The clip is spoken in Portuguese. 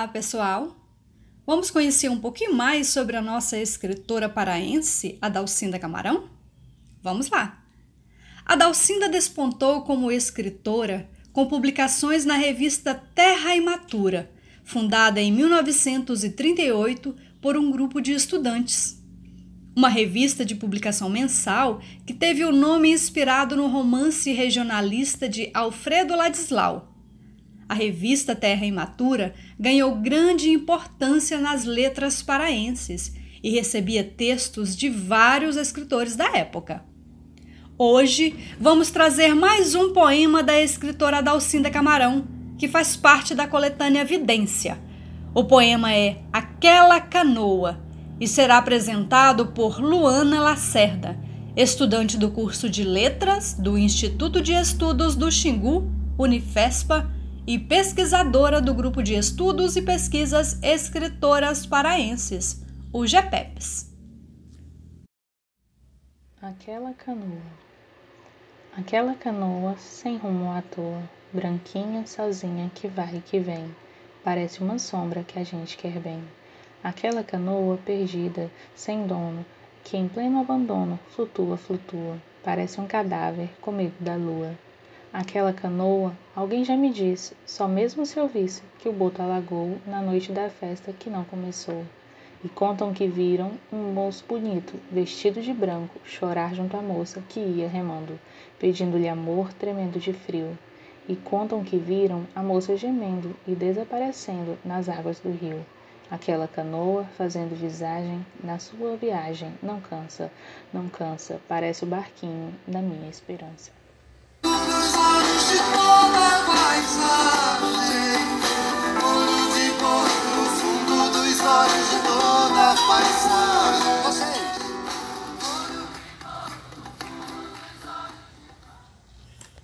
Olá, pessoal! Vamos conhecer um pouquinho mais sobre a nossa escritora paraense, Adalcinda Camarão? Vamos lá! Adalcinda despontou como escritora com publicações na revista Terra Imatura, fundada em 1938 por um grupo de estudantes. Uma revista de publicação mensal que teve o nome inspirado no romance regionalista de Alfredo Ladislau, a revista Terra Imatura ganhou grande importância nas letras paraenses e recebia textos de vários escritores da época. Hoje vamos trazer mais um poema da escritora Dalcinda Camarão, que faz parte da coletânea Vidência. O poema é Aquela Canoa e será apresentado por Luana Lacerda, estudante do curso de Letras do Instituto de Estudos do Xingu, Unifespa, e pesquisadora do Grupo de Estudos e Pesquisas Escritoras Paraenses, o GEPEPS. Aquela canoa. Aquela canoa sem rumo à toa, branquinha, sozinha, que vai e que vem, parece uma sombra que a gente quer bem. Aquela canoa perdida, sem dono, que em pleno abandono flutua, flutua, parece um cadáver com medo da lua. Aquela canoa, alguém já me disse, só mesmo se eu visse, que o boto alagou na noite da festa que não começou. E contam que viram um moço bonito, vestido de branco, chorar junto à moça que ia remando, pedindo-lhe amor, tremendo de frio. E contam que viram a moça gemendo e desaparecendo nas águas do rio. Aquela canoa, fazendo visagem, na sua viagem, não cansa, não cansa, parece o barquinho da minha esperança. 是否？